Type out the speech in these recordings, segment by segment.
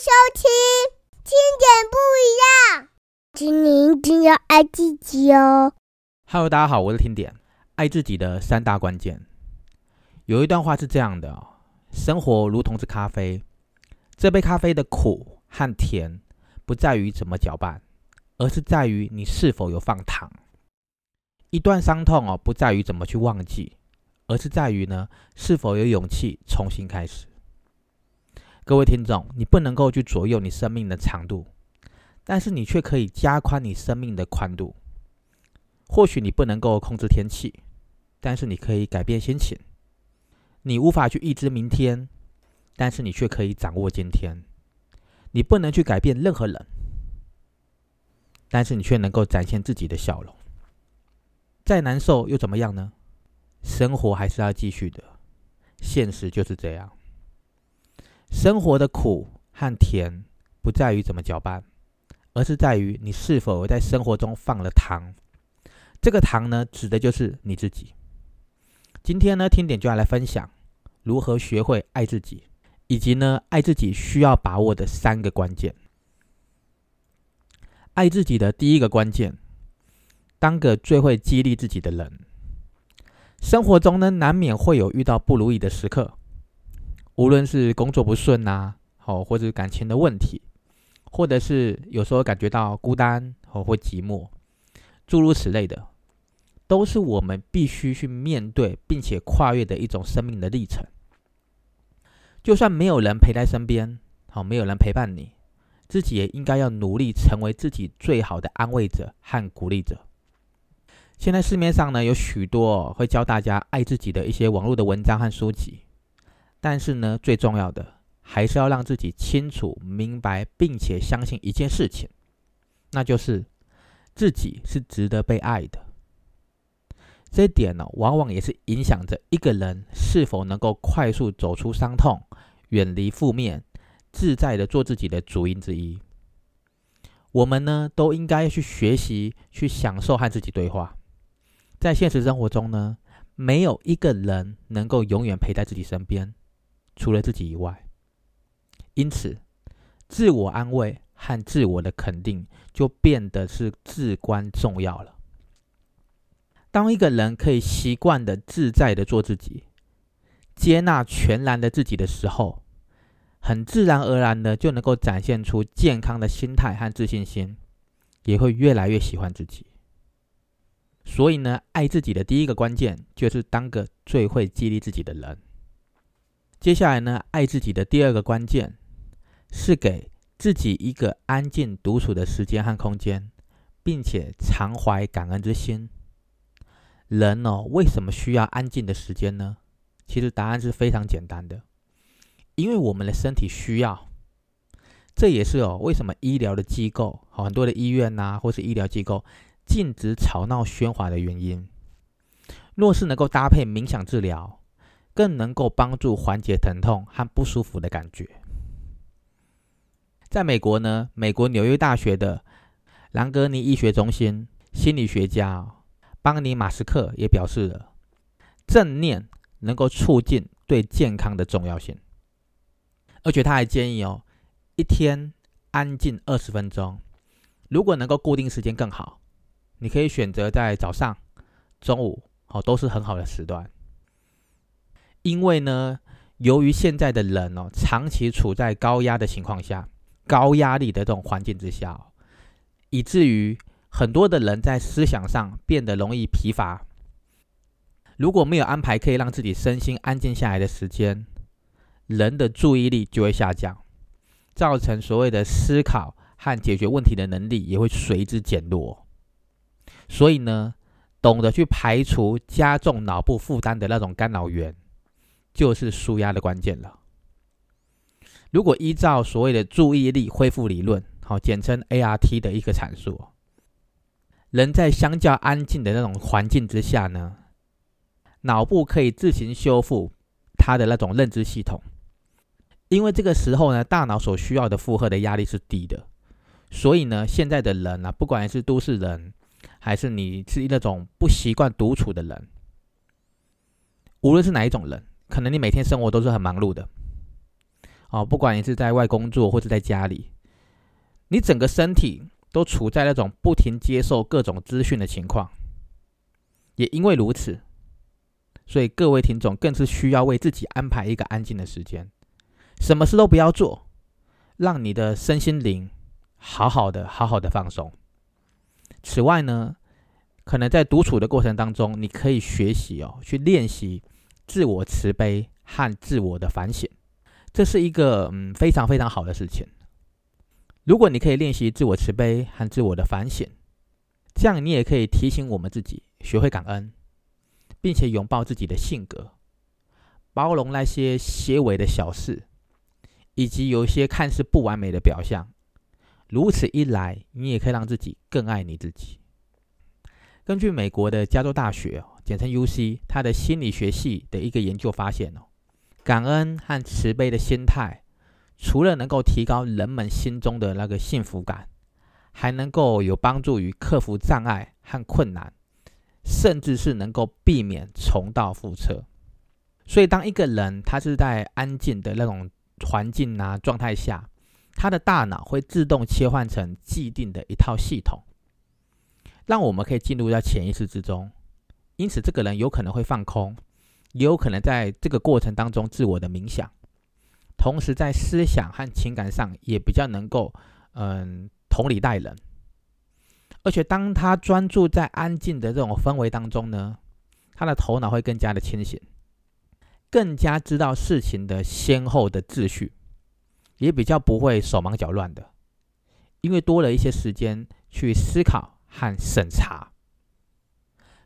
收听，听点不一样。今年一定要爱自己哦。Hello，大家好，我是听点。爱自己的三大关键，有一段话是这样的：生活如同是咖啡，这杯咖啡的苦和甜，不在于怎么搅拌，而是在于你是否有放糖。一段伤痛哦，不在于怎么去忘记，而是在于呢，是否有勇气重新开始。各位听众，你不能够去左右你生命的长度，但是你却可以加宽你生命的宽度。或许你不能够控制天气，但是你可以改变心情。你无法去预知明天，但是你却可以掌握今天。你不能去改变任何人，但是你却能够展现自己的笑容。再难受又怎么样呢？生活还是要继续的，现实就是这样。生活的苦和甜，不在于怎么搅拌，而是在于你是否在生活中放了糖。这个糖呢，指的就是你自己。今天呢，听点就要来分享如何学会爱自己，以及呢，爱自己需要把握的三个关键。爱自己的第一个关键，当个最会激励自己的人。生活中呢，难免会有遇到不如意的时刻。无论是工作不顺呐，好，或者感情的问题，或者是有时候感觉到孤单哦或寂寞，诸如此类的，都是我们必须去面对并且跨越的一种生命的历程。就算没有人陪在身边，好，没有人陪伴你，自己也应该要努力成为自己最好的安慰者和鼓励者。现在市面上呢有许多会教大家爱自己的一些网络的文章和书籍。但是呢，最重要的还是要让自己清楚明白，并且相信一件事情，那就是自己是值得被爱的。这一点呢，往往也是影响着一个人是否能够快速走出伤痛、远离负面、自在的做自己的主因之一。我们呢，都应该去学习，去享受和自己对话。在现实生活中呢，没有一个人能够永远陪在自己身边。除了自己以外，因此，自我安慰和自我的肯定就变得是至关重要了。当一个人可以习惯的自在的做自己，接纳全然的自己的时候，很自然而然的就能够展现出健康的心态和自信心，也会越来越喜欢自己。所以呢，爱自己的第一个关键就是当个最会激励自己的人。接下来呢，爱自己的第二个关键是给自己一个安静独处的时间和空间，并且常怀感恩之心。人哦，为什么需要安静的时间呢？其实答案是非常简单的，因为我们的身体需要。这也是哦，为什么医疗的机构，很多的医院呐，或是医疗机构禁止吵闹喧哗的原因。若是能够搭配冥想治疗。更能够帮助缓解疼痛和不舒服的感觉。在美国呢，美国纽约大学的兰格尼医学中心心理学家邦尼马斯克也表示了，正念能够促进对健康的重要性。而且他还建议哦，一天安静二十分钟，如果能够固定时间更好，你可以选择在早上、中午哦，都是很好的时段。因为呢，由于现在的人哦，长期处在高压的情况下，高压力的这种环境之下，以至于很多的人在思想上变得容易疲乏。如果没有安排可以让自己身心安静下来的时间，人的注意力就会下降，造成所谓的思考和解决问题的能力也会随之减弱。所以呢，懂得去排除加重脑部负担的那种干扰源。就是舒压的关键了。如果依照所谓的注意力恢复理论，好，简称 ART 的一个阐述，人在相较安静的那种环境之下呢，脑部可以自行修复它的那种认知系统，因为这个时候呢，大脑所需要的负荷的压力是低的，所以呢，现在的人啊，不管是都市人，还是你是那种不习惯独处的人，无论是哪一种人。可能你每天生活都是很忙碌的，哦，不管你是在外工作或者在家里，你整个身体都处在那种不停接受各种资讯的情况。也因为如此，所以各位听众更是需要为自己安排一个安静的时间，什么事都不要做，让你的身心灵好好的、好好的放松。此外呢，可能在独处的过程当中，你可以学习哦，去练习自我慈悲和自我的反省，这是一个嗯非常非常好的事情。如果你可以练习自我慈悲和自我的反省，这样你也可以提醒我们自己。学会感恩，并且拥抱自己的性格，包容那些些微的小事，以及有一些看似不完美的表象。如此一来，你也可以让自己更爱你自己。根据美国的加州大学（简称 UC） 它的心理学系的一个研究发现哦，感恩和慈悲的心态，除了能够提高人们心中的那个幸福感，还能够有帮助于克服障碍和困难。甚至是能够避免重蹈覆辙。所以，当一个人他是在安静的那种环境啊状态下，他的大脑会自动切换成既定的一套系统，让我们可以进入到潜意识之中。因此，这个人有可能会放空，也有可能在这个过程当中自我的冥想，同时在思想和情感上也比较能够嗯同理待人。而且，当他专注在安静的这种氛围当中呢，他的头脑会更加的清醒，更加知道事情的先后的秩序，也比较不会手忙脚乱的，因为多了一些时间去思考和审查。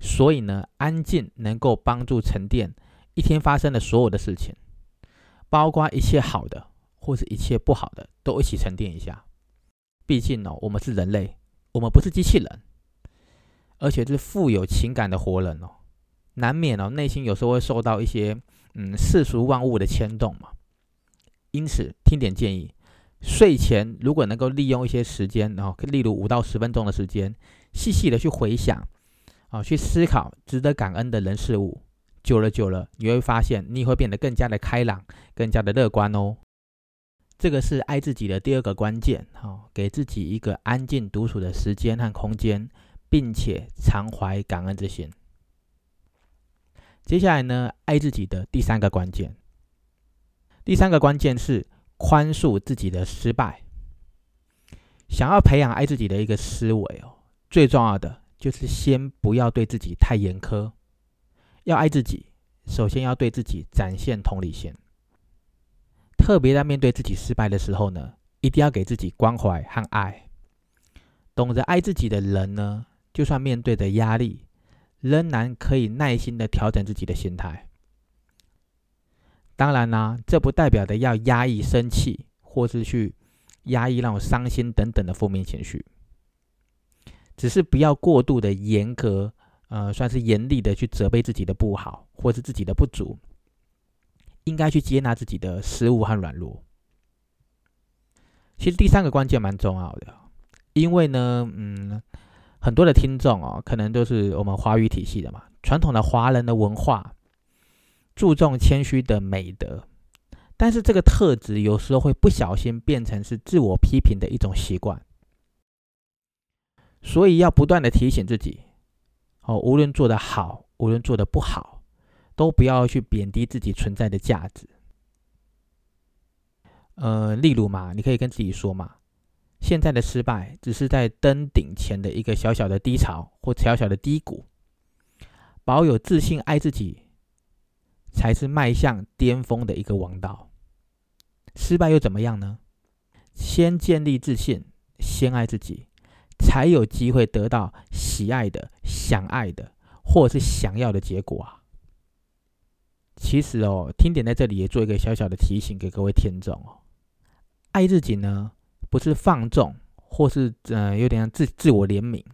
所以呢，安静能够帮助沉淀一天发生的所有的事情，包括一切好的或者一切不好的，都一起沉淀一下。毕竟呢，我们是人类。我们不是机器人，而且是富有情感的活人哦，难免哦内心有时候会受到一些嗯世俗万物的牵动嘛。因此，听点建议，睡前如果能够利用一些时间，然后例如五到十分钟的时间，细细的去回想啊，去思考值得感恩的人事物，久了久了，你会发现你会变得更加的开朗，更加的乐观哦。这个是爱自己的第二个关键，哈，给自己一个安静独处的时间和空间，并且常怀感恩之心。接下来呢，爱自己的第三个关键，第三个关键是宽恕自己的失败。想要培养爱自己的一个思维哦，最重要的就是先不要对自己太严苛。要爱自己，首先要对自己展现同理心。特别在面对自己失败的时候呢，一定要给自己关怀和爱。懂得爱自己的人呢，就算面对着压力，仍然可以耐心的调整自己的心态。当然啦，这不代表的要压抑生气，或是去压抑让我伤心等等的负面情绪，只是不要过度的严格，呃，算是严厉的去责备自己的不好，或是自己的不足。应该去接纳自己的失误和软弱。其实第三个关键蛮重要的，因为呢，嗯，很多的听众哦，可能都是我们华语体系的嘛，传统的华人的文化注重谦虚的美德，但是这个特质有时候会不小心变成是自我批评的一种习惯，所以要不断的提醒自己，哦，无论做得好，无论做得不好。都不要去贬低自己存在的价值。呃，例如嘛，你可以跟自己说嘛，现在的失败只是在登顶前的一个小小的低潮或小小的低谷。保有自信，爱自己，才是迈向巅峰的一个王道。失败又怎么样呢？先建立自信，先爱自己，才有机会得到喜爱的、想爱的，或是想要的结果啊。其实哦，听点在这里也做一个小小的提醒给各位听众哦。爱自己呢，不是放纵，或是呃有点像自自我怜悯。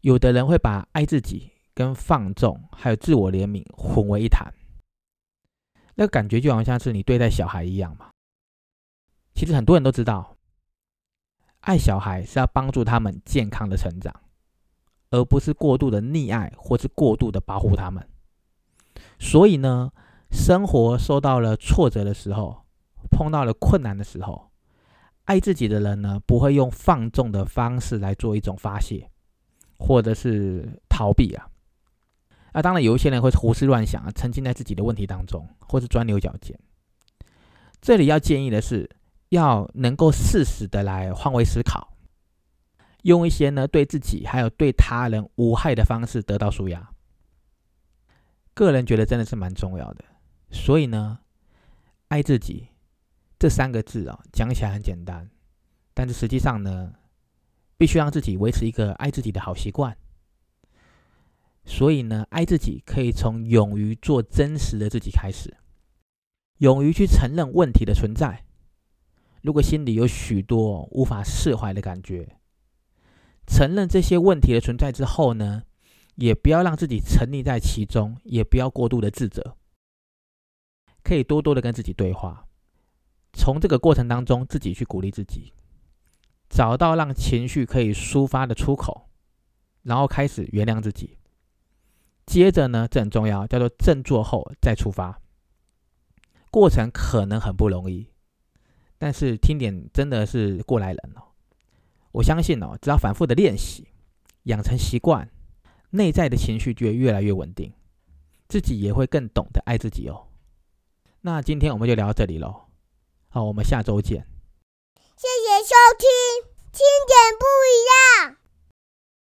有的人会把爱自己跟放纵还有自我怜悯混为一谈，那感觉就好像是你对待小孩一样嘛。其实很多人都知道，爱小孩是要帮助他们健康的成长，而不是过度的溺爱或是过度的保护他们。所以呢，生活受到了挫折的时候，碰到了困难的时候，爱自己的人呢，不会用放纵的方式来做一种发泄，或者是逃避啊。啊，当然有一些人会胡思乱想啊，沉浸在自己的问题当中，或是钻牛角尖。这里要建议的是，要能够适时的来换位思考，用一些呢对自己还有对他人无害的方式得到舒压。个人觉得真的是蛮重要的，所以呢，爱自己这三个字啊，讲起来很简单，但是实际上呢，必须让自己维持一个爱自己的好习惯。所以呢，爱自己可以从勇于做真实的自己开始，勇于去承认问题的存在。如果心里有许多无法释怀的感觉，承认这些问题的存在之后呢？也不要让自己沉溺在其中，也不要过度的自责，可以多多的跟自己对话，从这个过程当中自己去鼓励自己，找到让情绪可以抒发的出口，然后开始原谅自己。接着呢，这很重要，叫做振作后再出发。过程可能很不容易，但是听点真的是过来人哦。我相信哦，只要反复的练习，养成习惯。内在的情绪就会越来越稳定，自己也会更懂得爱自己哦。那今天我们就聊到这里喽，好，我们下周见。谢谢收听，听点不一样。